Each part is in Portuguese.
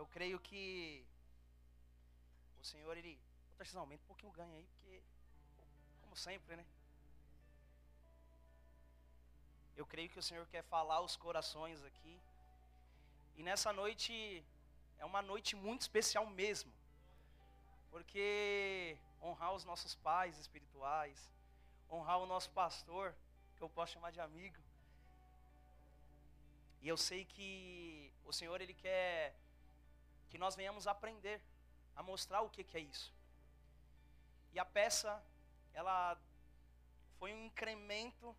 Eu creio que o Senhor, ele. Ô, Tarcísio, aumenta um pouquinho o ganho aí, porque. Como sempre, né? Eu creio que o Senhor quer falar os corações aqui. E nessa noite é uma noite muito especial mesmo. Porque honrar os nossos pais espirituais, honrar o nosso pastor, que eu posso chamar de amigo. E eu sei que o Senhor ele quer que nós venhamos aprender a mostrar o que, que é isso. E a peça ela foi um incremento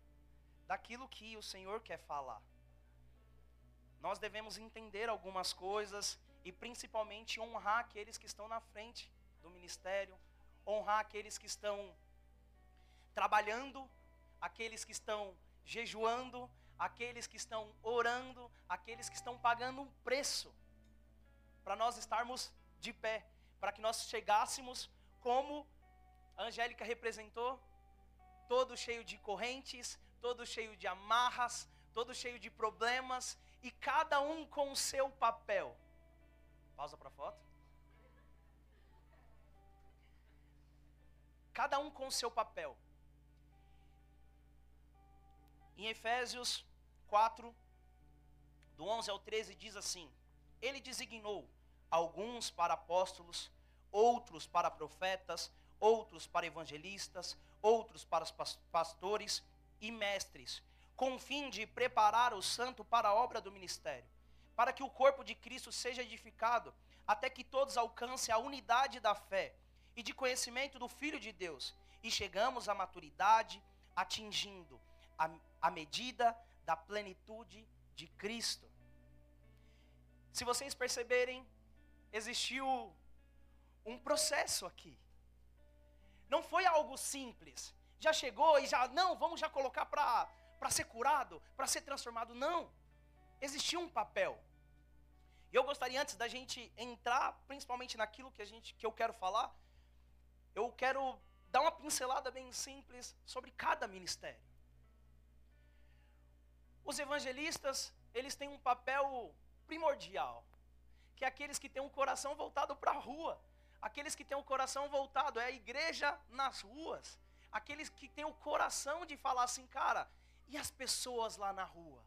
daquilo que o Senhor quer falar. Nós devemos entender algumas coisas e principalmente honrar aqueles que estão na frente do ministério, honrar aqueles que estão trabalhando, aqueles que estão jejuando, aqueles que estão orando, aqueles que estão pagando um preço para nós estarmos de pé, para que nós chegássemos como a Angélica representou, todo cheio de correntes, todo cheio de amarras, todo cheio de problemas, e cada um com o seu papel. Pausa para a foto. Cada um com o seu papel. Em Efésios 4, do 11 ao 13, diz assim: Ele designou alguns para apóstolos, outros para profetas, outros para evangelistas, outros para pastores e mestres, com o fim de preparar o santo para a obra do ministério, para que o corpo de Cristo seja edificado, até que todos alcancem a unidade da fé e de conhecimento do Filho de Deus, e chegamos à maturidade, atingindo a, a medida da plenitude de Cristo. Se vocês perceberem, existiu um processo aqui. Não foi algo simples já chegou e já, não, vamos já colocar para ser curado, para ser transformado. Não. Existia um papel. E eu gostaria, antes da gente entrar, principalmente naquilo que, a gente, que eu quero falar, eu quero dar uma pincelada bem simples sobre cada ministério. Os evangelistas, eles têm um papel primordial, que aqueles que têm um coração voltado para a rua, aqueles que têm um coração voltado, é a igreja nas ruas, aqueles que têm o coração de falar assim, cara, e as pessoas lá na rua?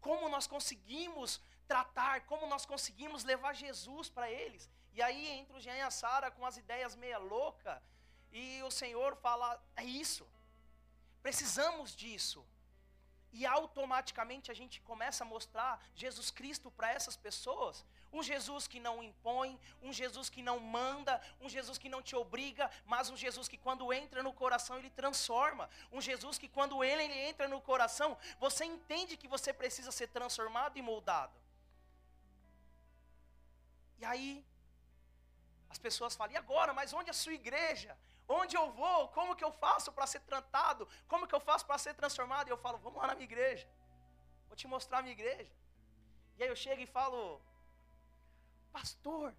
Como nós conseguimos tratar, como nós conseguimos levar Jesus para eles? E aí entra o Jean e a Sara com as ideias meia louca, e o Senhor fala: é isso, precisamos disso. E automaticamente a gente começa a mostrar Jesus Cristo para essas pessoas. Um Jesus que não impõe, um Jesus que não manda, um Jesus que não te obriga, mas um Jesus que quando entra no coração ele transforma. Um Jesus que quando ele, ele entra no coração, você entende que você precisa ser transformado e moldado. E aí, as pessoas falam: e agora? Mas onde é a sua igreja? Onde eu vou? Como que eu faço para ser tratado? Como que eu faço para ser transformado? E eu falo, vamos lá na minha igreja. Vou te mostrar a minha igreja. E aí eu chego e falo, pastor,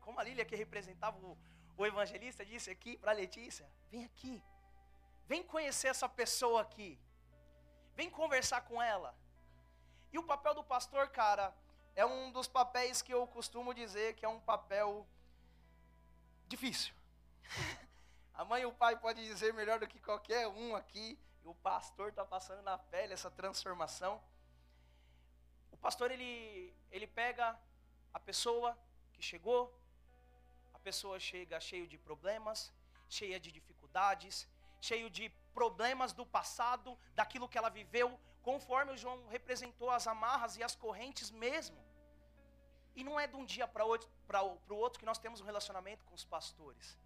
como a Lília que representava o, o evangelista disse aqui para Letícia, vem aqui. Vem conhecer essa pessoa aqui. Vem conversar com ela. E o papel do pastor, cara, é um dos papéis que eu costumo dizer que é um papel difícil. A mãe e o pai podem dizer melhor do que qualquer um aqui. E o pastor está passando na pele essa transformação. O pastor ele, ele pega a pessoa que chegou, a pessoa chega cheio de problemas, cheia de dificuldades, cheio de problemas do passado, daquilo que ela viveu, conforme o João representou as amarras e as correntes mesmo. E não é de um dia para o outro que nós temos um relacionamento com os pastores.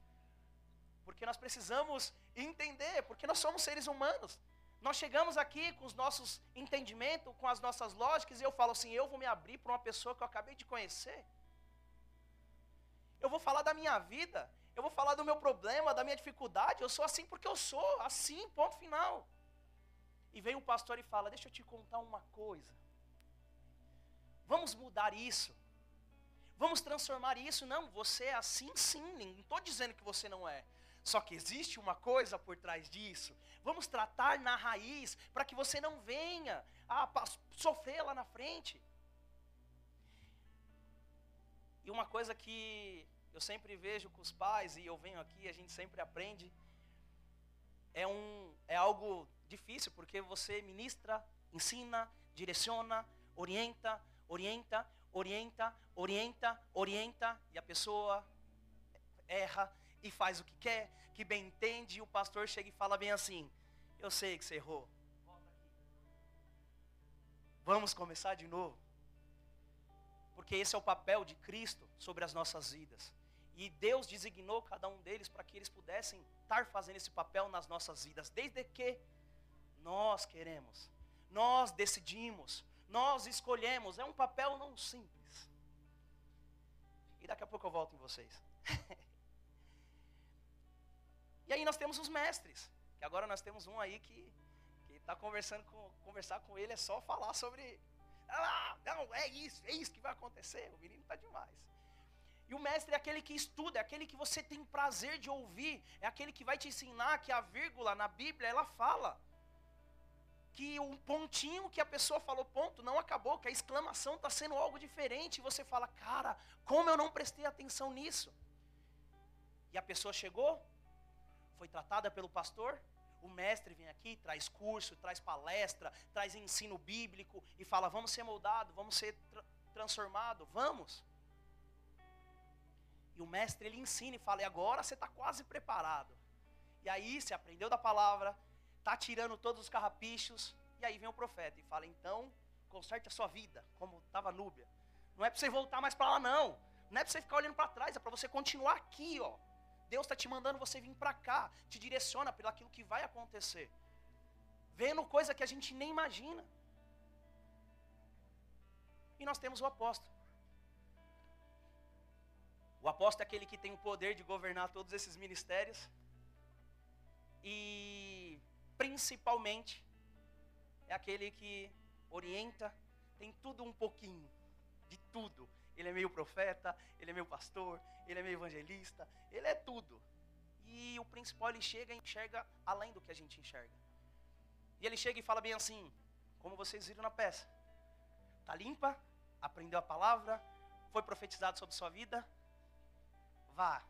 Porque nós precisamos entender, porque nós somos seres humanos. Nós chegamos aqui com os nossos entendimentos, com as nossas lógicas, e eu falo assim: eu vou me abrir para uma pessoa que eu acabei de conhecer. Eu vou falar da minha vida, eu vou falar do meu problema, da minha dificuldade. Eu sou assim porque eu sou, assim, ponto final. E vem o pastor e fala: Deixa eu te contar uma coisa. Vamos mudar isso. Vamos transformar isso. Não, você é assim sim. Não estou dizendo que você não é. Só que existe uma coisa por trás disso. Vamos tratar na raiz para que você não venha a sofrer lá na frente. E uma coisa que eu sempre vejo com os pais e eu venho aqui, a gente sempre aprende, é um é algo difícil porque você ministra, ensina, direciona, orienta, orienta, orienta, orienta, orienta e a pessoa erra e faz o que quer, que bem entende, e o pastor chega e fala bem assim: "Eu sei que você errou. Vamos começar de novo." Porque esse é o papel de Cristo sobre as nossas vidas. E Deus designou cada um deles para que eles pudessem estar fazendo esse papel nas nossas vidas, desde que nós queremos, nós decidimos, nós escolhemos. É um papel não simples. E daqui a pouco eu volto em vocês. e aí nós temos os mestres, que agora nós temos um aí que está conversando com conversar com ele é só falar sobre ah, não, é isso, é isso que vai acontecer. O menino está demais. E o mestre é aquele que estuda, é aquele que você tem prazer de ouvir, é aquele que vai te ensinar que a vírgula na Bíblia ela fala que um pontinho que a pessoa falou ponto não acabou, que a exclamação está sendo algo diferente, e você fala, cara, como eu não prestei atenção nisso? E a pessoa chegou, foi tratada pelo pastor, o mestre vem aqui, traz curso, traz palestra, traz ensino bíblico e fala: vamos ser moldados, vamos ser tra transformados, vamos. E o mestre ele ensina e fala: e agora você está quase preparado. E aí você aprendeu da palavra, está tirando todos os carrapichos, e aí vem o profeta e fala: então, conserte a sua vida, como estava Núbia. Não é para você voltar mais para lá, não. Não é para você ficar olhando para trás, é para você continuar aqui, ó. Deus está te mandando você vir para cá, te direciona pelo aquilo que vai acontecer. Vendo coisa que a gente nem imagina. E nós temos o apóstolo. O apóstolo é aquele que tem o poder de governar todos esses ministérios. E principalmente é aquele que orienta, tem tudo um pouquinho, de tudo ele é meio profeta, ele é meio pastor, ele é meio evangelista, ele é tudo. E o principal ele chega e enxerga além do que a gente enxerga. E ele chega e fala bem assim, como vocês viram na peça. Tá limpa? Aprendeu a palavra? Foi profetizado sobre sua vida? Vá.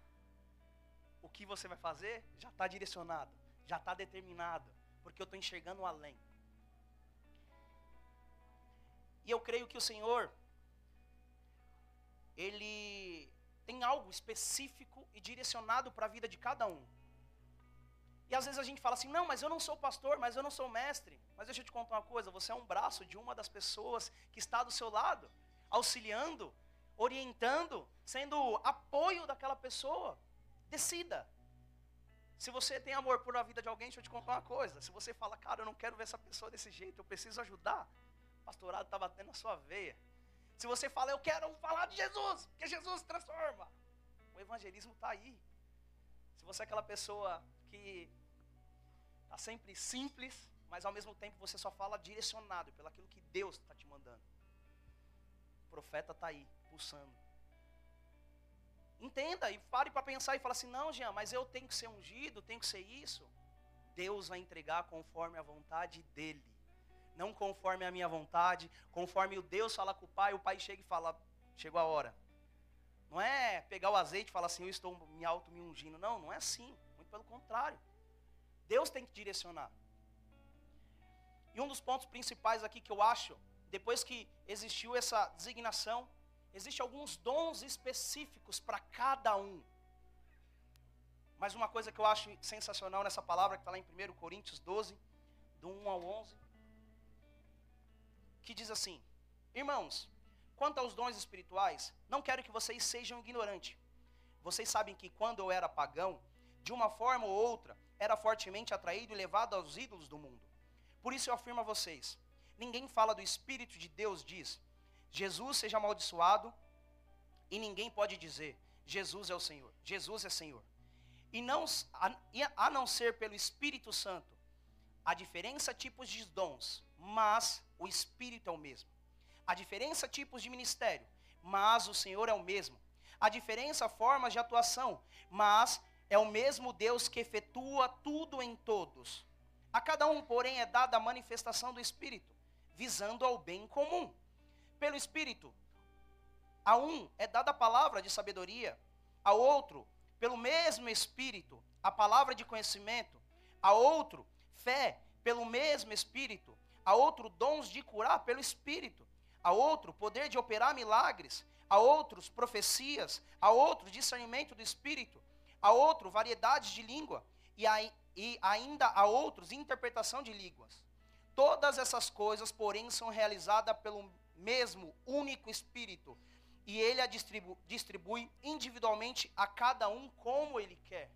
O que você vai fazer já está direcionado, já está determinado, porque eu estou enxergando além. E eu creio que o Senhor ele tem algo específico e direcionado para a vida de cada um. E às vezes a gente fala assim: não, mas eu não sou pastor, mas eu não sou mestre. Mas deixa eu te contar uma coisa: você é um braço de uma das pessoas que está do seu lado, auxiliando, orientando, sendo apoio daquela pessoa. Decida. Se você tem amor por a vida de alguém, deixa eu te contar uma coisa. Se você fala, cara, eu não quero ver essa pessoa desse jeito, eu preciso ajudar. O pastorado está batendo na sua veia. Se você fala, eu quero falar de Jesus, porque Jesus transforma. O evangelismo está aí. Se você é aquela pessoa que está sempre simples, mas ao mesmo tempo você só fala direcionado pelo aquilo que Deus está te mandando. O profeta está aí, pulsando. Entenda e pare para pensar e fala assim: não, Jean, mas eu tenho que ser ungido, tenho que ser isso. Deus vai entregar conforme a vontade dEle não conforme a minha vontade, conforme o Deus fala com o Pai, o Pai chega e fala, chegou a hora. Não é pegar o azeite e falar assim, eu estou me auto me ungindo. Não, não é assim. Muito pelo contrário. Deus tem que direcionar. E um dos pontos principais aqui que eu acho, depois que existiu essa designação, existem alguns dons específicos para cada um. Mas uma coisa que eu acho sensacional nessa palavra, que está lá em 1 Coríntios 12, do 1 ao 11, que diz assim: Irmãos, quanto aos dons espirituais, não quero que vocês sejam ignorantes. Vocês sabem que quando eu era pagão, de uma forma ou outra, era fortemente atraído e levado aos ídolos do mundo. Por isso eu afirmo a vocês: ninguém fala do Espírito de Deus, diz, Jesus seja amaldiçoado, e ninguém pode dizer, Jesus é o Senhor, Jesus é Senhor. E não, a, a não ser pelo Espírito Santo, a diferença tipos de dons, mas o Espírito é o mesmo. A diferença tipos de ministério, mas o Senhor é o mesmo. A diferença formas de atuação, mas é o mesmo Deus que efetua tudo em todos. A cada um, porém, é dada a manifestação do Espírito, visando ao bem comum. Pelo Espírito, A um é dada a palavra de sabedoria, a outro, pelo mesmo Espírito, a palavra de conhecimento, a outro, fé, pelo mesmo Espírito, a outro, dons de curar pelo Espírito, a outro, poder de operar milagres, a outros, profecias, a outro, discernimento do Espírito, a outro, variedades de língua, e, a, e ainda a outros, interpretação de línguas. Todas essas coisas, porém, são realizadas pelo mesmo único Espírito, e ele a distribu distribui individualmente a cada um como ele quer.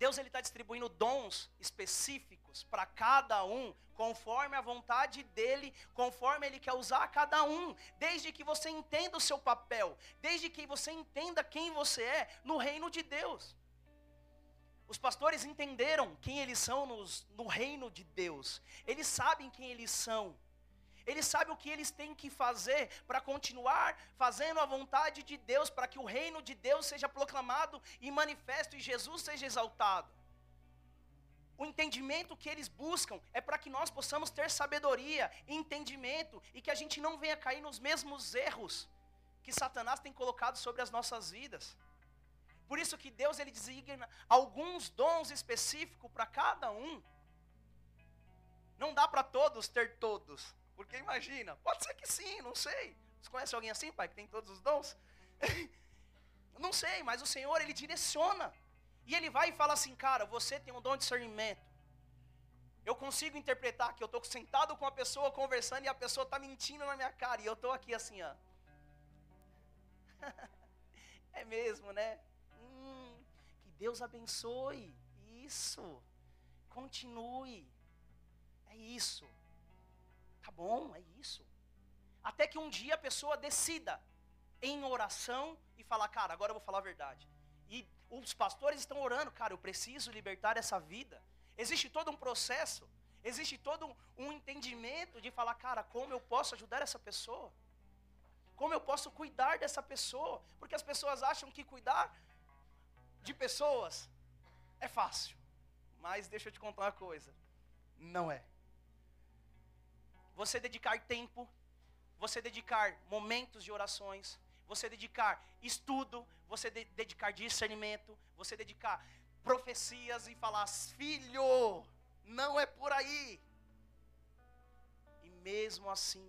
Deus ele está distribuindo dons específicos para cada um, conforme a vontade dele, conforme ele quer usar cada um, desde que você entenda o seu papel, desde que você entenda quem você é no reino de Deus. Os pastores entenderam quem eles são nos, no reino de Deus, eles sabem quem eles são. Eles sabem o que eles têm que fazer para continuar fazendo a vontade de Deus, para que o reino de Deus seja proclamado e manifesto e Jesus seja exaltado. O entendimento que eles buscam é para que nós possamos ter sabedoria, entendimento e que a gente não venha cair nos mesmos erros que Satanás tem colocado sobre as nossas vidas. Por isso que Deus ele designa alguns dons específicos para cada um. Não dá para todos ter todos. Porque imagina, pode ser que sim, não sei. Você conhece alguém assim, pai, que tem todos os dons? não sei, mas o Senhor, Ele direciona. E Ele vai e fala assim, cara, você tem um dom de discernimento. Eu consigo interpretar que eu estou sentado com a pessoa conversando e a pessoa está mentindo na minha cara. E eu estou aqui assim, ó. é mesmo, né? Hum, que Deus abençoe. Isso. Continue. É isso. Tá bom, é isso. Até que um dia a pessoa decida em oração e falar, cara, agora eu vou falar a verdade. E os pastores estão orando, cara, eu preciso libertar essa vida. Existe todo um processo, existe todo um, entendimento de falar, cara, como eu posso ajudar essa pessoa? Como eu posso cuidar dessa pessoa? Porque as pessoas acham que cuidar de pessoas é fácil. Mas deixa eu te contar uma coisa: não é você dedicar tempo, você dedicar momentos de orações, você dedicar estudo, você de dedicar discernimento, você dedicar profecias e falar: filho, não é por aí. E mesmo assim,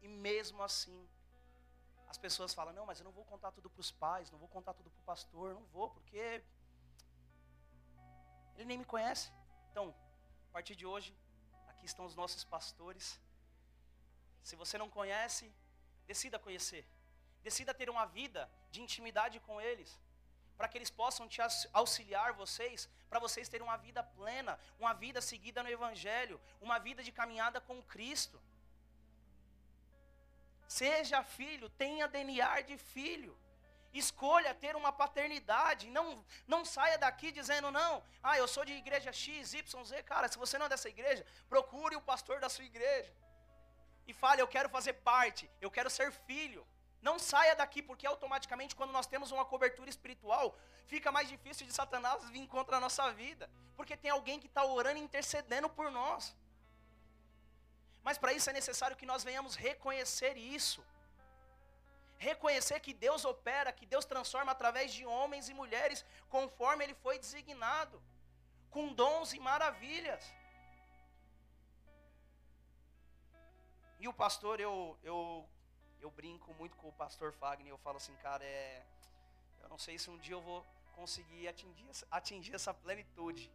e mesmo assim, as pessoas falam: não, mas eu não vou contar tudo para os pais, não vou contar tudo para o pastor, não vou, porque ele nem me conhece. Então, a partir de hoje, aqui estão os nossos pastores. Se você não conhece, decida conhecer. Decida ter uma vida de intimidade com eles, para que eles possam te auxiliar vocês, para vocês terem uma vida plena, uma vida seguida no Evangelho, uma vida de caminhada com Cristo. Seja filho, tenha DNA de filho. Escolha ter uma paternidade. Não, não saia daqui dizendo, não, ah, eu sou de igreja X, Y, Z. Cara, se você não é dessa igreja, procure o pastor da sua igreja e fale: Eu quero fazer parte, eu quero ser filho. Não saia daqui, porque automaticamente, quando nós temos uma cobertura espiritual, fica mais difícil de Satanás vir contra a nossa vida, porque tem alguém que está orando e intercedendo por nós. Mas para isso é necessário que nós venhamos reconhecer isso. Reconhecer que Deus opera, que Deus transforma através de homens e mulheres conforme Ele foi designado, com dons e maravilhas. E o pastor, eu, eu, eu brinco muito com o pastor Fagner, eu falo assim, cara, é, eu não sei se um dia eu vou conseguir atingir, atingir essa plenitude.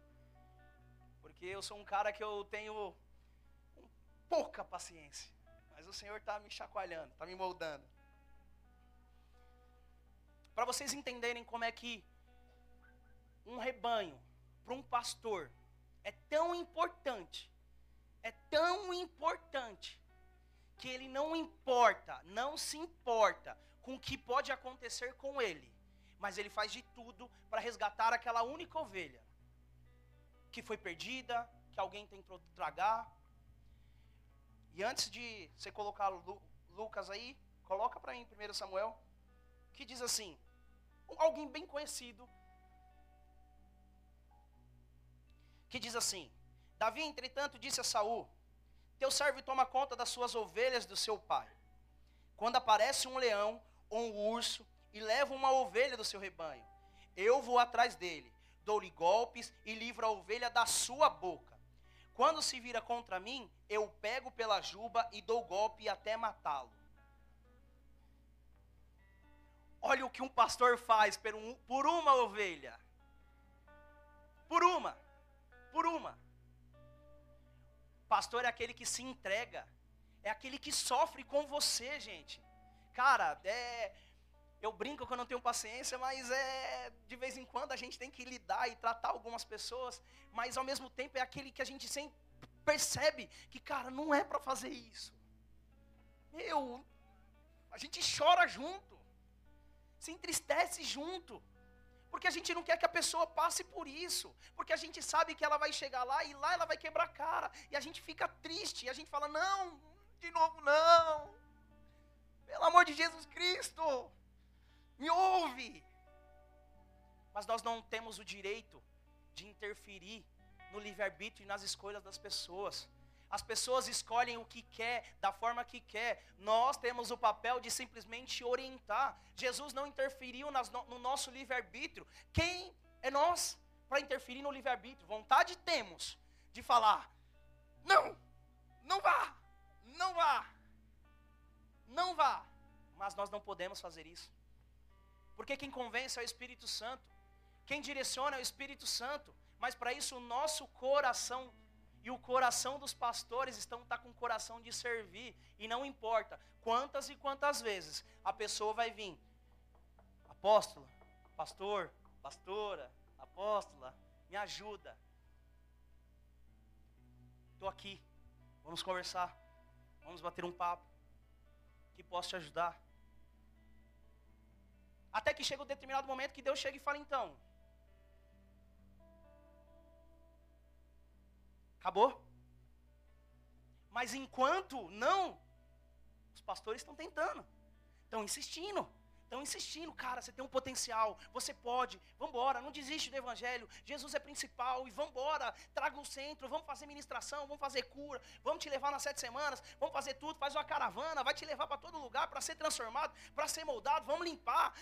Porque eu sou um cara que eu tenho pouca paciência. Mas o Senhor está me chacoalhando, está me moldando. Para vocês entenderem como é que um rebanho, para um pastor, é tão importante, é tão importante, que ele não importa, não se importa com o que pode acontecer com ele, mas ele faz de tudo para resgatar aquela única ovelha que foi perdida, que alguém tentou tragar. E antes de você colocar Lucas aí, coloca para mim 1 Samuel, que diz assim: alguém bem conhecido, que diz assim: Davi, entretanto, disse a Saul: teu servo toma conta das suas ovelhas do seu pai. quando aparece um leão ou um urso e leva uma ovelha do seu rebanho, eu vou atrás dele, dou-lhe golpes e livro a ovelha da sua boca. Quando se vira contra mim, eu pego pela juba e dou golpe até matá-lo. Olha o que um pastor faz por, um, por uma ovelha. Por uma. Por uma. Pastor é aquele que se entrega. É aquele que sofre com você, gente. Cara, é, eu brinco que eu não tenho paciência, mas é de vez em quando a gente tem que lidar e tratar algumas pessoas, mas ao mesmo tempo é aquele que a gente sempre percebe que, cara, não é para fazer isso. Meu, a gente chora junto, se entristece junto, porque a gente não quer que a pessoa passe por isso, porque a gente sabe que ela vai chegar lá e lá ela vai quebrar a cara, e a gente fica triste, e a gente fala: não, de novo não, pelo amor de Jesus Cristo, me ouve. Mas nós não temos o direito de interferir no livre-arbítrio e nas escolhas das pessoas. As pessoas escolhem o que quer, da forma que quer. Nós temos o papel de simplesmente orientar. Jesus não interferiu no nosso livre-arbítrio. Quem é nós para interferir no livre-arbítrio? Vontade temos de falar: não, não vá, não vá, não vá. Mas nós não podemos fazer isso. Porque quem convence é o Espírito Santo. Quem direciona é o Espírito Santo. Mas para isso o nosso coração e o coração dos pastores estão tá com o coração de servir e não importa quantas e quantas vezes a pessoa vai vir. Apóstolo, pastor, pastora, apóstola, me ajuda. Estou aqui. Vamos conversar. Vamos bater um papo. Que posso te ajudar? Até que chega um determinado momento que Deus chega e fala: então, acabou. Mas enquanto não, os pastores estão tentando, estão insistindo. Estão insistindo, cara, você tem um potencial, você pode, vamos embora, não desiste do evangelho, Jesus é principal e vamos embora, traga o centro, vamos fazer ministração, vamos fazer cura, vamos te levar nas sete semanas, vamos fazer tudo, faz uma caravana, vai te levar para todo lugar para ser transformado, para ser moldado, vamos limpar.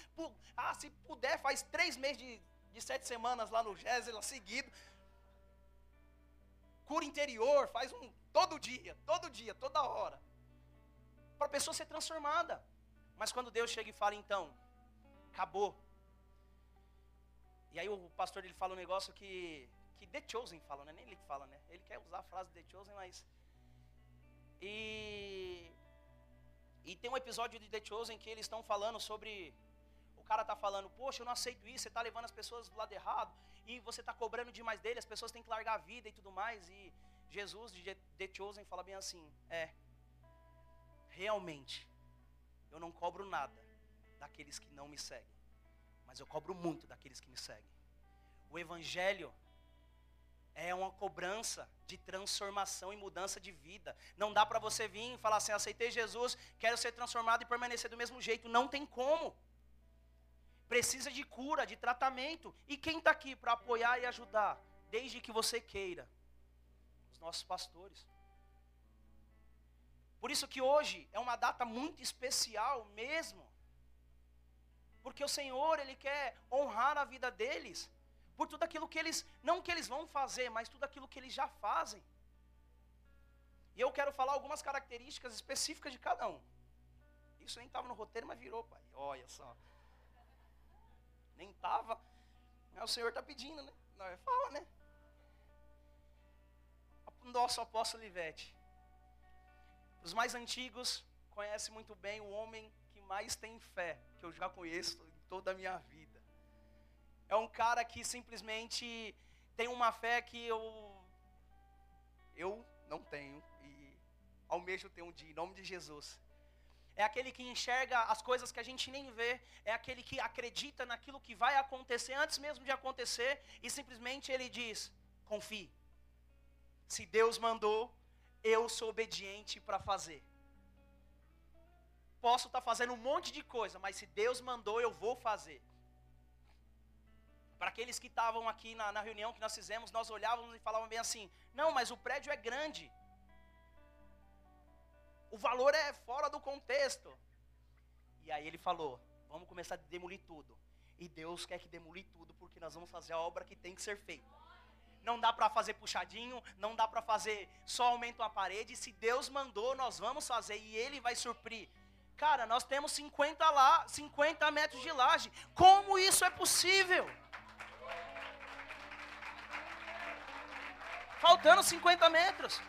Ah, se puder, faz três meses de, de sete semanas lá no Gésela seguido. Cura interior, faz um todo dia, todo dia, toda hora. Para a pessoa ser transformada. Mas quando Deus chega e fala, então, acabou. E aí o pastor ele fala um negócio que, que The Chosen fala, não é nem ele que fala, né? Ele quer usar a frase The Chosen, mas. E. E tem um episódio de The Chosen que eles estão falando sobre. O cara está falando, poxa, eu não aceito isso, você está levando as pessoas do lado errado, e você está cobrando demais dele, as pessoas têm que largar a vida e tudo mais. E Jesus de The Chosen fala bem assim: é, realmente, eu não cobro nada daqueles que não me seguem, mas eu cobro muito daqueles que me seguem. O Evangelho é uma cobrança de transformação e mudança de vida. Não dá para você vir e falar assim: aceitei Jesus, quero ser transformado e permanecer do mesmo jeito. Não tem como. Precisa de cura, de tratamento. E quem está aqui para apoiar e ajudar? Desde que você queira. Os nossos pastores. Por isso que hoje é uma data muito especial mesmo. Porque o Senhor, Ele quer honrar a vida deles por tudo aquilo que eles, não que eles vão fazer, mas tudo aquilo que eles já fazem. E eu quero falar algumas características específicas de cada um. Isso nem estava no roteiro, mas virou, pai. Olha só. Nem estava. Mas o Senhor está pedindo, né? Não, fala, né? Nosso apóstolo Livete. Os mais antigos conhecem muito bem o homem que mais tem fé, que eu já conheço em toda a minha vida. É um cara que simplesmente tem uma fé que eu eu não tenho e almejo ter um dia, em nome de Jesus. É aquele que enxerga as coisas que a gente nem vê, é aquele que acredita naquilo que vai acontecer antes mesmo de acontecer e simplesmente ele diz: confie. Se Deus mandou, eu sou obediente para fazer. Posso estar tá fazendo um monte de coisa, mas se Deus mandou, eu vou fazer. Para aqueles que estavam aqui na, na reunião que nós fizemos, nós olhávamos e falávamos bem assim: não, mas o prédio é grande. O valor é fora do contexto. E aí ele falou: Vamos começar a demolir tudo. E Deus quer que demolir tudo, porque nós vamos fazer a obra que tem que ser feita. Não dá para fazer puxadinho, não dá para fazer só aumento a parede. Se Deus mandou, nós vamos fazer e Ele vai suprir. Cara, nós temos 50 lá, 50 metros de laje. Como isso é possível? Faltando 50 metros.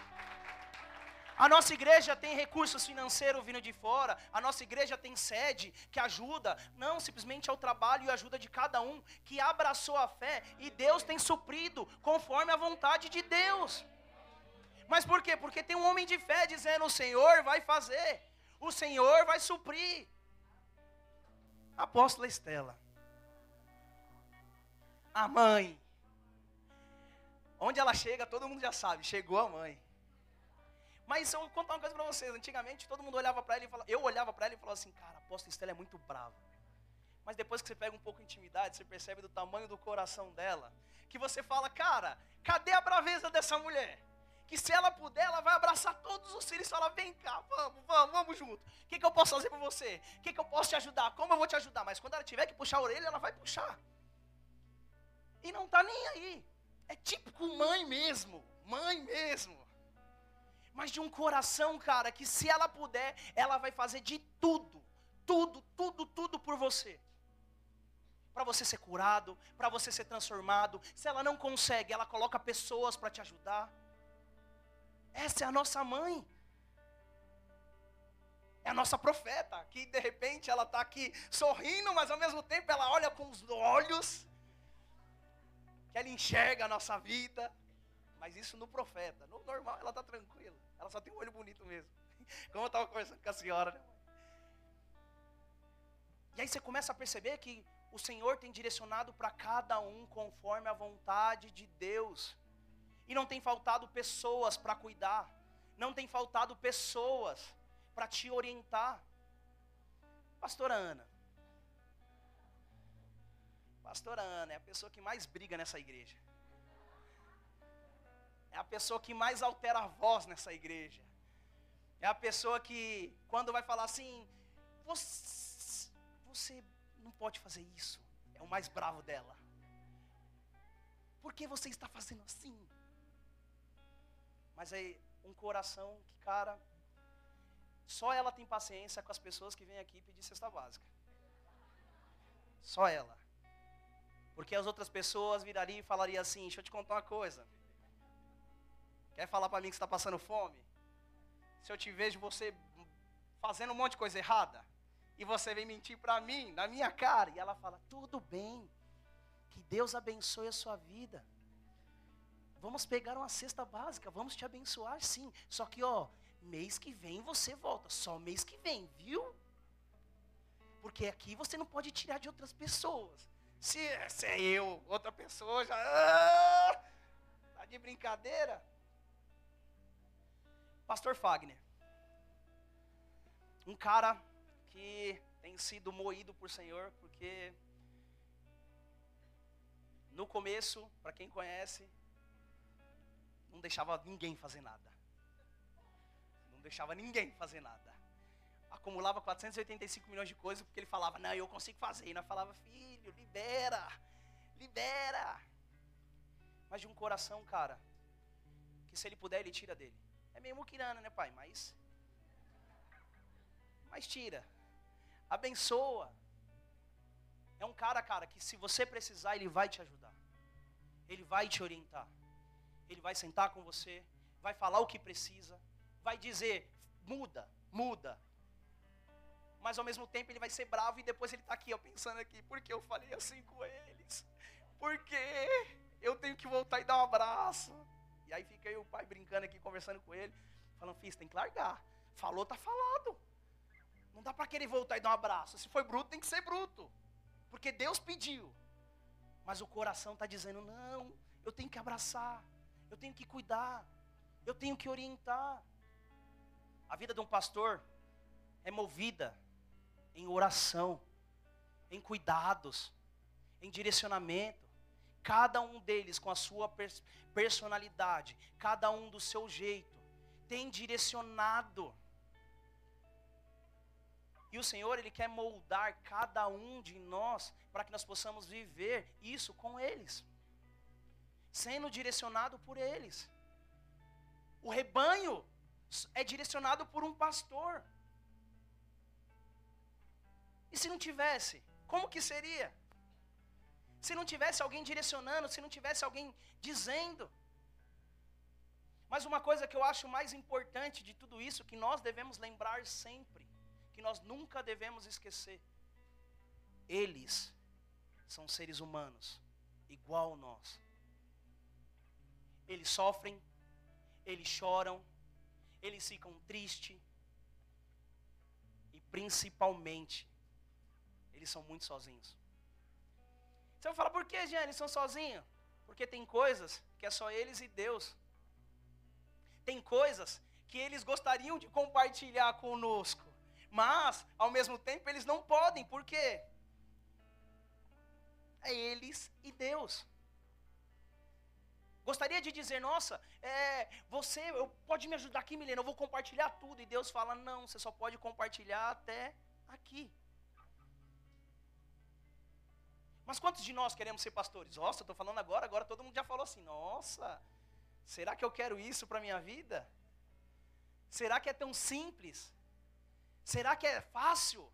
A nossa igreja tem recursos financeiros vindo de fora, a nossa igreja tem sede que ajuda. Não, simplesmente é o trabalho e ajuda de cada um que abraçou a fé e Deus tem suprido conforme a vontade de Deus. Mas por quê? Porque tem um homem de fé dizendo: o Senhor vai fazer, o Senhor vai suprir. Apóstola Estela, a mãe, onde ela chega, todo mundo já sabe, chegou a mãe. Mas eu vou contar uma coisa para vocês. Antigamente todo mundo olhava para ela e falava, eu olhava para ela e falava assim, cara, a apóstola Estela é muito brava. Mas depois que você pega um pouco de intimidade, você percebe do tamanho do coração dela, que você fala, cara, cadê a braveza dessa mulher? Que se ela puder, ela vai abraçar todos os filhos e falar, vem cá, vamos, vamos, vamos junto. O que, que eu posso fazer por você? O que, que eu posso te ajudar? Como eu vou te ajudar? Mas quando ela tiver que puxar a orelha, ela vai puxar. E não está nem aí. É típico mãe mesmo, mãe mesmo mas de um coração, cara, que se ela puder, ela vai fazer de tudo, tudo, tudo, tudo por você. Para você ser curado, para você ser transformado. Se ela não consegue, ela coloca pessoas para te ajudar. Essa é a nossa mãe. É a nossa profeta, que de repente ela está aqui sorrindo, mas ao mesmo tempo ela olha com os olhos, que ela enxerga a nossa vida. Mas isso no profeta. No normal ela está tranquila. Ela só tem um olho bonito mesmo. Como eu estava conversando com a senhora, né? E aí você começa a perceber que o Senhor tem direcionado para cada um conforme a vontade de Deus. E não tem faltado pessoas para cuidar. Não tem faltado pessoas para te orientar. Pastora Ana. Pastora Ana é a pessoa que mais briga nessa igreja. É a pessoa que mais altera a voz nessa igreja. É a pessoa que, quando vai falar assim, você, você não pode fazer isso. É o mais bravo dela. Por que você está fazendo assim? Mas é um coração que, cara, só ela tem paciência com as pessoas que vêm aqui pedir cesta básica. Só ela. Porque as outras pessoas virariam e falariam assim: deixa eu te contar uma coisa. Quer falar para mim que está passando fome? Se eu te vejo você fazendo um monte de coisa errada, e você vem mentir para mim, na minha cara, e ela fala: tudo bem, que Deus abençoe a sua vida. Vamos pegar uma cesta básica, vamos te abençoar sim. Só que, ó, mês que vem você volta, só mês que vem, viu? Porque aqui você não pode tirar de outras pessoas. Se, se é eu, outra pessoa já. Ah, tá de brincadeira? Pastor Fagner. Um cara que tem sido moído por Senhor, porque no começo, para quem conhece, não deixava ninguém fazer nada. Não deixava ninguém fazer nada. Acumulava 485 milhões de coisas porque ele falava, não, eu consigo fazer. E nós falava, filho, libera, libera. Mas de um coração, cara, que se ele puder, ele tira dele. É meio muquirana, né, pai? Mas. Mas tira. Abençoa. É um cara, cara, que se você precisar, ele vai te ajudar. Ele vai te orientar. Ele vai sentar com você, vai falar o que precisa, vai dizer, muda, muda. Mas ao mesmo tempo ele vai ser bravo e depois ele está aqui, ó, pensando aqui, por que eu falei assim com eles? Por que eu tenho que voltar e dar um abraço? E aí fica aí o pai brincando aqui, conversando com ele, falando, filho, tem que largar. Falou, tá falado. Não dá para querer voltar e dar um abraço. Se foi bruto, tem que ser bruto. Porque Deus pediu. Mas o coração está dizendo, não, eu tenho que abraçar, eu tenho que cuidar, eu tenho que orientar. A vida de um pastor é movida em oração, em cuidados, em direcionamento cada um deles com a sua personalidade, cada um do seu jeito, tem direcionado. E o Senhor, Ele quer moldar cada um de nós para que nós possamos viver isso com eles, sendo direcionado por eles. O rebanho é direcionado por um pastor. E se não tivesse, como que seria? Se não tivesse alguém direcionando, se não tivesse alguém dizendo. Mas uma coisa que eu acho mais importante de tudo isso, que nós devemos lembrar sempre, que nós nunca devemos esquecer: eles são seres humanos, igual nós. Eles sofrem, eles choram, eles ficam tristes, e principalmente, eles são muito sozinhos. Você vai falar, por que, Jean, eles são sozinhos? Porque tem coisas que é só eles e Deus. Tem coisas que eles gostariam de compartilhar conosco, mas, ao mesmo tempo, eles não podem, por quê? É eles e Deus. Gostaria de dizer, nossa, é, você eu, pode me ajudar aqui, Milena, eu vou compartilhar tudo. E Deus fala, não, você só pode compartilhar até aqui. Mas quantos de nós queremos ser pastores? Nossa, estou falando agora, agora todo mundo já falou assim, nossa, será que eu quero isso para a minha vida? Será que é tão simples? Será que é fácil?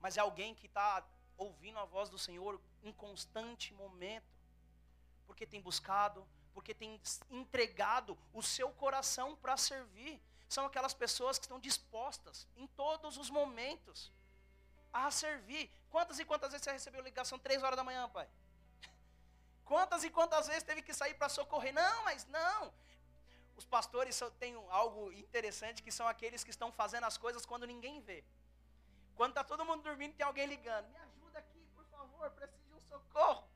Mas é alguém que está ouvindo a voz do Senhor em constante momento, porque tem buscado, porque tem entregado o seu coração para servir. São aquelas pessoas que estão dispostas em todos os momentos a servir. Quantas e quantas vezes você recebeu ligação três horas da manhã, pai? Quantas e quantas vezes teve que sair para socorrer? Não, mas não. Os pastores têm algo interessante que são aqueles que estão fazendo as coisas quando ninguém vê. Quando está todo mundo dormindo, tem alguém ligando. Me ajuda aqui, por favor, preciso de um socorro.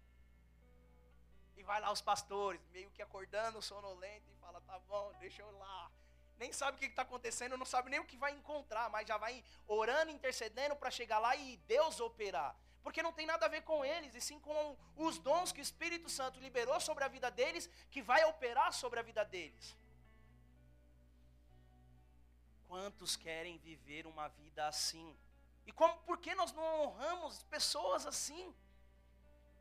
E vai lá os pastores, meio que acordando, sonolento, e fala, tá bom, deixa eu lá nem sabe o que está acontecendo, não sabe nem o que vai encontrar, mas já vai orando, intercedendo para chegar lá e Deus operar. Porque não tem nada a ver com eles, e sim com os dons que o Espírito Santo liberou sobre a vida deles, que vai operar sobre a vida deles. Quantos querem viver uma vida assim? E como, por que nós não honramos pessoas assim?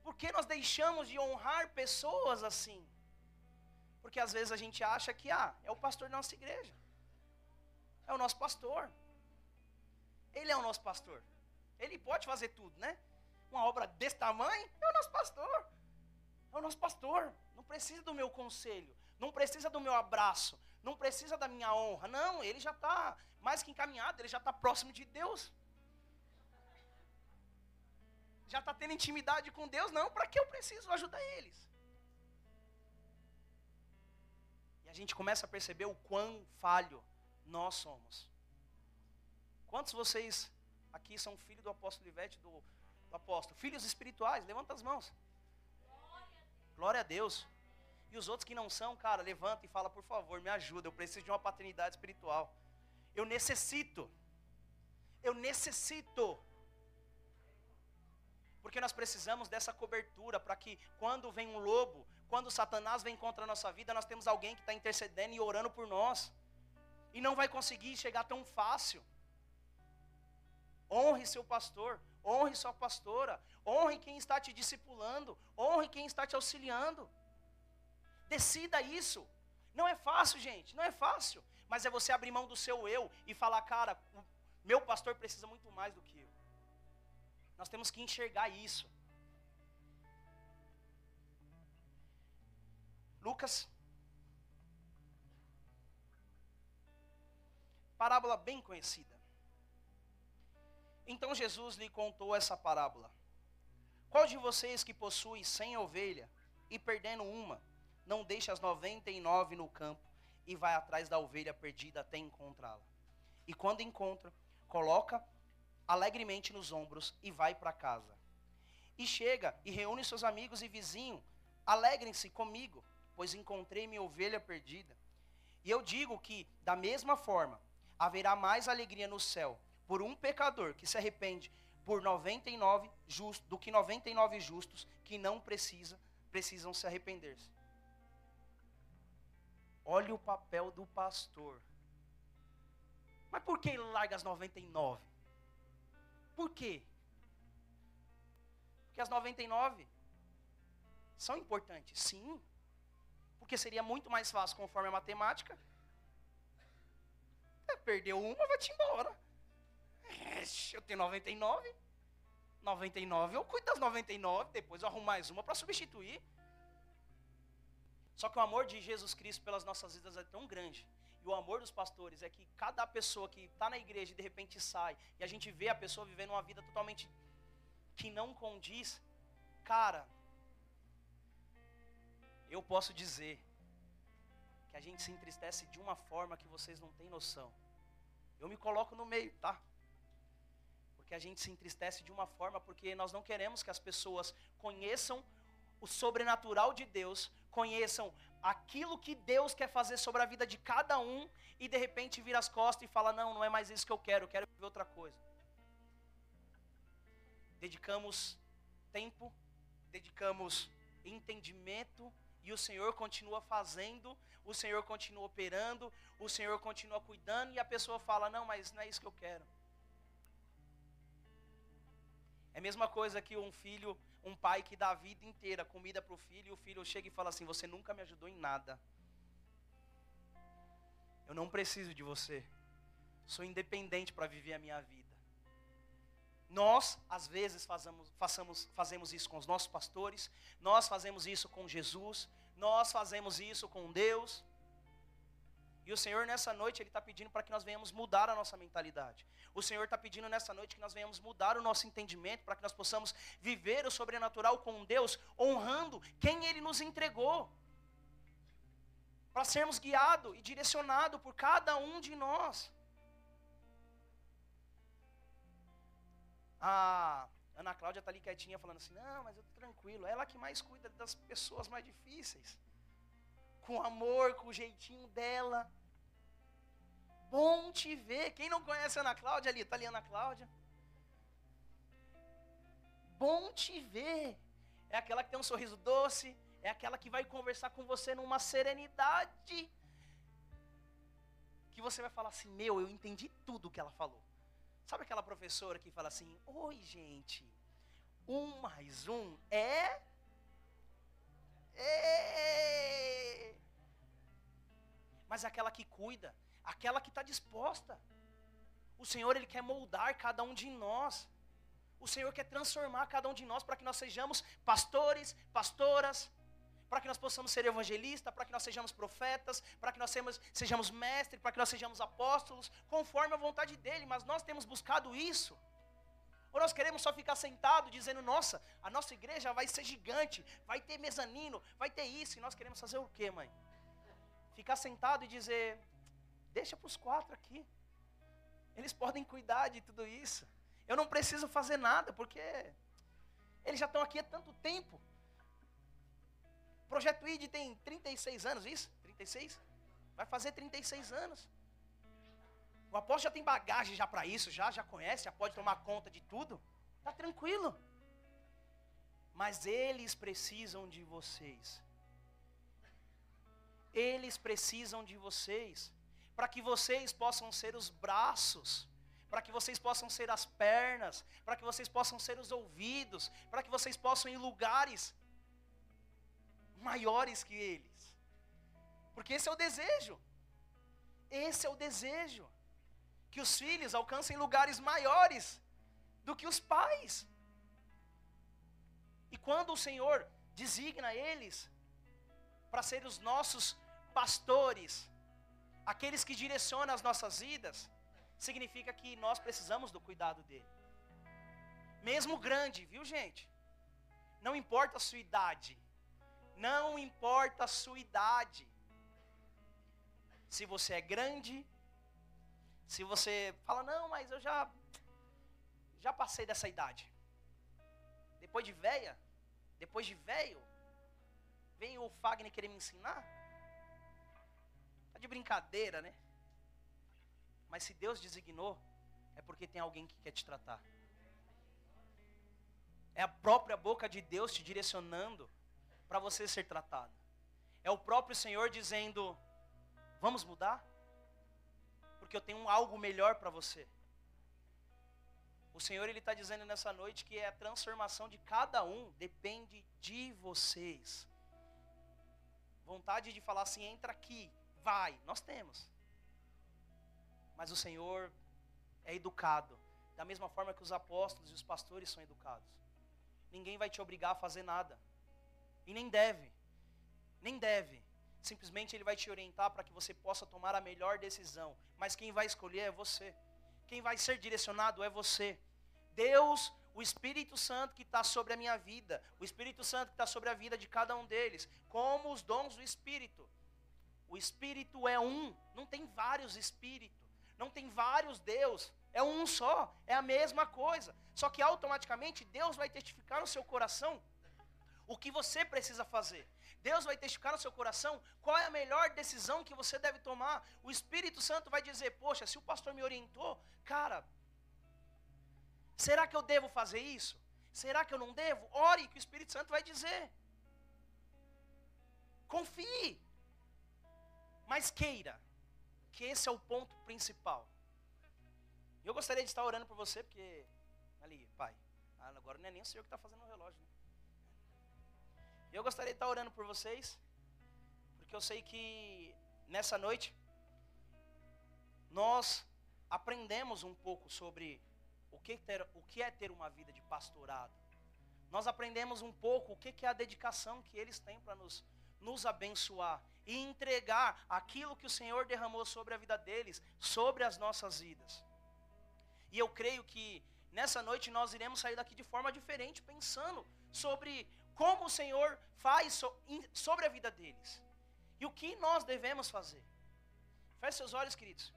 Por que nós deixamos de honrar pessoas assim? Porque às vezes a gente acha que ah, é o pastor da nossa igreja. É o nosso pastor. Ele é o nosso pastor. Ele pode fazer tudo, né? Uma obra desse tamanho é o nosso pastor. É o nosso pastor. Não precisa do meu conselho. Não precisa do meu abraço. Não precisa da minha honra. Não, ele já está mais que encaminhado. Ele já está próximo de Deus. Já está tendo intimidade com Deus. Não, para que eu preciso ajudar eles? E a gente começa a perceber o quão falho nós somos. Quantos vocês aqui são filhos do apóstolo Ivete, do, do apóstolo? Filhos espirituais, levanta as mãos. Glória a Deus. E os outros que não são, cara, levanta e fala, por favor, me ajuda, eu preciso de uma paternidade espiritual. Eu necessito. Eu necessito. Porque nós precisamos dessa cobertura para que quando vem um lobo, quando Satanás vem contra a nossa vida, nós temos alguém que está intercedendo e orando por nós. E não vai conseguir chegar tão fácil. Honre seu pastor, honre sua pastora, honre quem está te discipulando, honre quem está te auxiliando. Decida isso. Não é fácil, gente, não é fácil. Mas é você abrir mão do seu eu e falar, cara, meu pastor precisa muito mais do que eu. Nós temos que enxergar isso. Lucas. Parábola bem conhecida. Então Jesus lhe contou essa parábola. Qual de vocês que possui cem ovelhas e perdendo uma, não deixa as noventa e nove no campo e vai atrás da ovelha perdida até encontrá-la? E quando encontra, coloca alegremente nos ombros e vai para casa. E chega e reúne seus amigos e vizinhos. Alegrem-se comigo, pois encontrei minha ovelha perdida. E eu digo que, da mesma forma, haverá mais alegria no céu por um pecador que se arrepende por 99 justos do que 99 justos que não precisa, precisam se arrepender-se. Olha o papel do pastor. Mas por que ele larga as 99? Por quê? Porque as 99 são importantes, sim. Porque seria muito mais fácil, conforme a matemática. É, perdeu uma, vai te embora. Eu tenho 99. 99, eu cuido das 99, depois eu arrumo mais uma para substituir. Só que o amor de Jesus Cristo pelas nossas vidas é tão grande. E o amor dos pastores é que cada pessoa que está na igreja e de repente sai, e a gente vê a pessoa vivendo uma vida totalmente que não condiz, cara, eu posso dizer que a gente se entristece de uma forma que vocês não têm noção. Eu me coloco no meio, tá? Porque a gente se entristece de uma forma porque nós não queremos que as pessoas conheçam o sobrenatural de Deus, conheçam aquilo que Deus quer fazer sobre a vida de cada um e de repente vira as costas e fala: "Não, não é mais isso que eu quero, eu quero ver outra coisa". Dedicamos tempo, dedicamos entendimento e o Senhor continua fazendo, o Senhor continua operando, o Senhor continua cuidando e a pessoa fala: "Não, mas não é isso que eu quero". É a mesma coisa que um filho, um pai que dá a vida inteira comida para o filho e o filho chega e fala assim: Você nunca me ajudou em nada. Eu não preciso de você. Sou independente para viver a minha vida. Nós, às vezes, fazemos, façamos, fazemos isso com os nossos pastores, nós fazemos isso com Jesus, nós fazemos isso com Deus. E o Senhor nessa noite Ele está pedindo para que nós venhamos mudar a nossa mentalidade. O Senhor está pedindo nessa noite que nós venhamos mudar o nosso entendimento para que nós possamos viver o sobrenatural com Deus, honrando quem Ele nos entregou. Para sermos guiados e direcionados por cada um de nós. A Ana Cláudia está ali quietinha falando assim: Não, mas eu estou tranquilo. É ela que mais cuida das pessoas mais difíceis com amor, com o jeitinho dela. Bom te ver. Quem não conhece a Ana Cláudia ali, está ali a Ana Cláudia. Bom te ver. É aquela que tem um sorriso doce, é aquela que vai conversar com você numa serenidade. Que você vai falar assim: Meu, eu entendi tudo que ela falou. Sabe aquela professora que fala assim: Oi, gente, um mais um é. É mas é aquela que cuida, aquela que está disposta. O Senhor, Ele quer moldar cada um de nós. O Senhor quer transformar cada um de nós para que nós sejamos pastores, pastoras, para que nós possamos ser evangelistas, para que nós sejamos profetas, para que nós sejamos, sejamos mestres, para que nós sejamos apóstolos, conforme a vontade dEle. Mas nós temos buscado isso. Ou nós queremos só ficar sentado dizendo, nossa, a nossa igreja vai ser gigante, vai ter mezanino, vai ter isso. E nós queremos fazer o quê, mãe? ficar sentado e dizer: deixa para os quatro aqui. Eles podem cuidar de tudo isso. Eu não preciso fazer nada, porque eles já estão aqui há tanto tempo. Projeto ID tem 36 anos, isso? 36? Vai fazer 36 anos. O apóstolo já tem bagagem já para isso, já, já conhece, já pode tomar conta de tudo. Está tranquilo. Mas eles precisam de vocês. Eles precisam de vocês, para que vocês possam ser os braços, para que vocês possam ser as pernas, para que vocês possam ser os ouvidos, para que vocês possam ir em lugares maiores que eles. Porque esse é o desejo. Esse é o desejo. Que os filhos alcancem lugares maiores do que os pais. E quando o Senhor designa eles para serem os nossos pastores, aqueles que direcionam as nossas vidas, significa que nós precisamos do cuidado dele. Mesmo grande, viu gente? Não importa a sua idade. Não importa a sua idade. Se você é grande, se você fala, não, mas eu já já passei dessa idade. Depois de véia, depois de velho, vem o Fagner querer me ensinar? Está de brincadeira, né? Mas se Deus designou, é porque tem alguém que quer te tratar. É a própria boca de Deus te direcionando para você ser tratado. É o próprio Senhor dizendo: Vamos mudar? Porque eu tenho algo melhor para você. O Senhor ele está dizendo nessa noite que a transformação de cada um depende de vocês. Vontade de falar assim, entra aqui, vai, nós temos. Mas o Senhor é educado, da mesma forma que os apóstolos e os pastores são educados. Ninguém vai te obrigar a fazer nada. E nem deve. Nem deve. Simplesmente ele vai te orientar para que você possa tomar a melhor decisão. Mas quem vai escolher é você. Quem vai ser direcionado é você. Deus, o Espírito Santo que está sobre a minha vida, o Espírito Santo que está sobre a vida de cada um deles, como os dons do Espírito. O Espírito é um, não tem vários Espíritos, não tem vários Deus, é um só, é a mesma coisa. Só que automaticamente Deus vai testificar no seu coração o que você precisa fazer. Deus vai testificar no seu coração qual é a melhor decisão que você deve tomar. O Espírito Santo vai dizer: Poxa, se o pastor me orientou, cara, será que eu devo fazer isso? Será que eu não devo? Ore, que o Espírito Santo vai dizer. Confie, mas queira, que esse é o ponto principal. Eu gostaria de estar orando por você, porque. Ali, pai. Agora não é nem o senhor que está fazendo o relógio. Né? Eu gostaria de estar orando por vocês, porque eu sei que nessa noite nós aprendemos um pouco sobre o que, ter, o que é ter uma vida de pastorado. Nós aprendemos um pouco o que, é a dedicação que eles têm para nos, nos abençoar e entregar aquilo que o Senhor derramou sobre a vida deles, sobre as nossas vidas. E eu creio que nessa noite nós iremos sair daqui de forma diferente, pensando sobre como o Senhor faz sobre a vida deles. E o que nós devemos fazer. Feche seus olhos, queridos.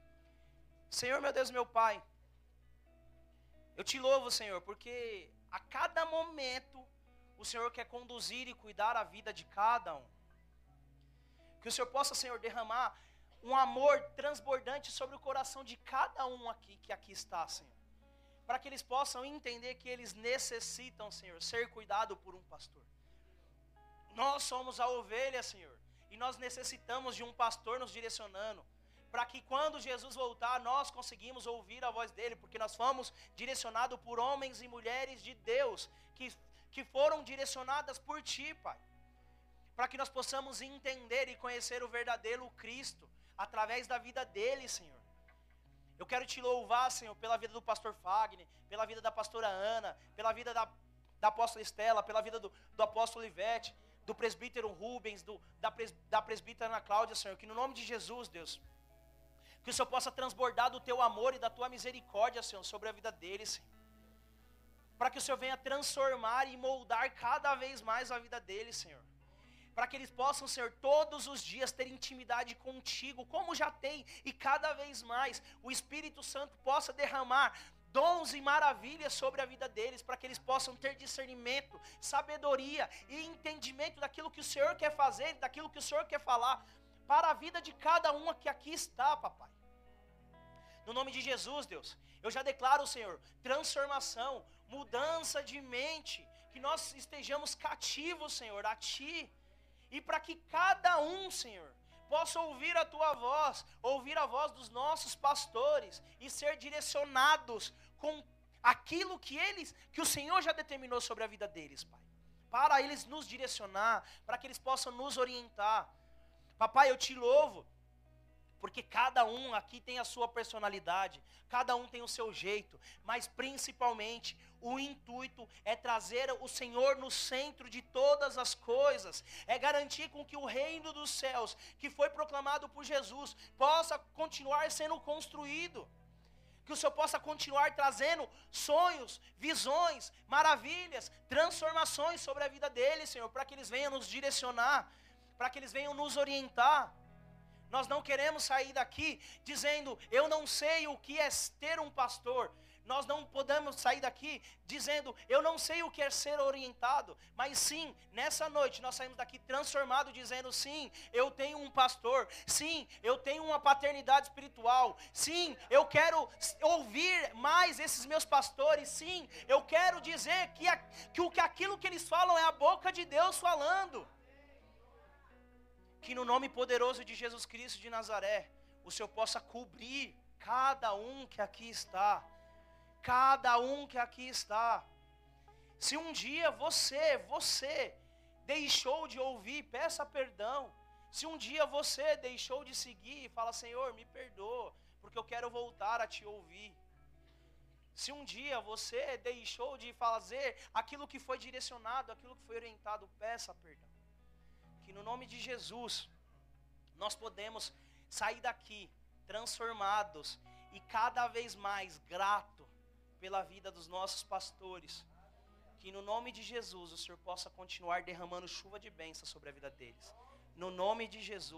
Senhor, meu Deus, meu Pai. Eu te louvo, Senhor, porque a cada momento o Senhor quer conduzir e cuidar a vida de cada um. Que o Senhor possa, Senhor, derramar um amor transbordante sobre o coração de cada um aqui que aqui está, Senhor para que eles possam entender que eles necessitam, Senhor, ser cuidado por um pastor. Nós somos a ovelha, Senhor, e nós necessitamos de um pastor nos direcionando, para que quando Jesus voltar, nós conseguimos ouvir a voz dele, porque nós fomos direcionados por homens e mulheres de Deus, que, que foram direcionadas por Ti, Pai, para que nós possamos entender e conhecer o verdadeiro Cristo, através da vida dele, Senhor. Eu quero te louvar, Senhor, pela vida do pastor Fagner, pela vida da pastora Ana, pela vida da, da apóstola Estela, pela vida do, do apóstolo Ivete, do presbítero Rubens, do, da, pres, da presbítera Ana Cláudia, Senhor. Que no nome de Jesus, Deus, que o Senhor possa transbordar do teu amor e da tua misericórdia, Senhor, sobre a vida deles, Senhor. Para que o Senhor venha transformar e moldar cada vez mais a vida deles, Senhor para que eles possam, Senhor, todos os dias ter intimidade contigo, como já tem, e cada vez mais o Espírito Santo possa derramar dons e maravilhas sobre a vida deles, para que eles possam ter discernimento, sabedoria e entendimento daquilo que o Senhor quer fazer, daquilo que o Senhor quer falar, para a vida de cada um que aqui está, papai. No nome de Jesus, Deus, eu já declaro, Senhor, transformação, mudança de mente, que nós estejamos cativos, Senhor, a Ti e para que cada um, Senhor, possa ouvir a tua voz, ouvir a voz dos nossos pastores e ser direcionados com aquilo que eles, que o Senhor já determinou sobre a vida deles, Pai. Para eles nos direcionar, para que eles possam nos orientar. Papai, eu te louvo porque cada um aqui tem a sua personalidade, cada um tem o seu jeito, mas principalmente o intuito é trazer o Senhor no centro de todas as coisas, é garantir com que o reino dos céus, que foi proclamado por Jesus, possa continuar sendo construído. Que o Senhor possa continuar trazendo sonhos, visões, maravilhas, transformações sobre a vida deles, Senhor, para que eles venham nos direcionar, para que eles venham nos orientar. Nós não queremos sair daqui dizendo, eu não sei o que é ter um pastor. Nós não podemos sair daqui dizendo, eu não sei o que é ser orientado. Mas sim, nessa noite nós saímos daqui transformados, dizendo: sim, eu tenho um pastor. Sim, eu tenho uma paternidade espiritual. Sim, eu quero ouvir mais esses meus pastores. Sim, eu quero dizer que, que, que aquilo que eles falam é a boca de Deus falando que no nome poderoso de Jesus Cristo de Nazaré, o Senhor possa cobrir cada um que aqui está. Cada um que aqui está. Se um dia você, você deixou de ouvir, peça perdão. Se um dia você deixou de seguir, fala: Senhor, me perdoa, porque eu quero voltar a te ouvir. Se um dia você deixou de fazer aquilo que foi direcionado, aquilo que foi orientado, peça perdão. Que no nome de Jesus nós podemos sair daqui transformados e cada vez mais grato pela vida dos nossos pastores. Que no nome de Jesus o Senhor possa continuar derramando chuva de bênção sobre a vida deles. No nome de Jesus.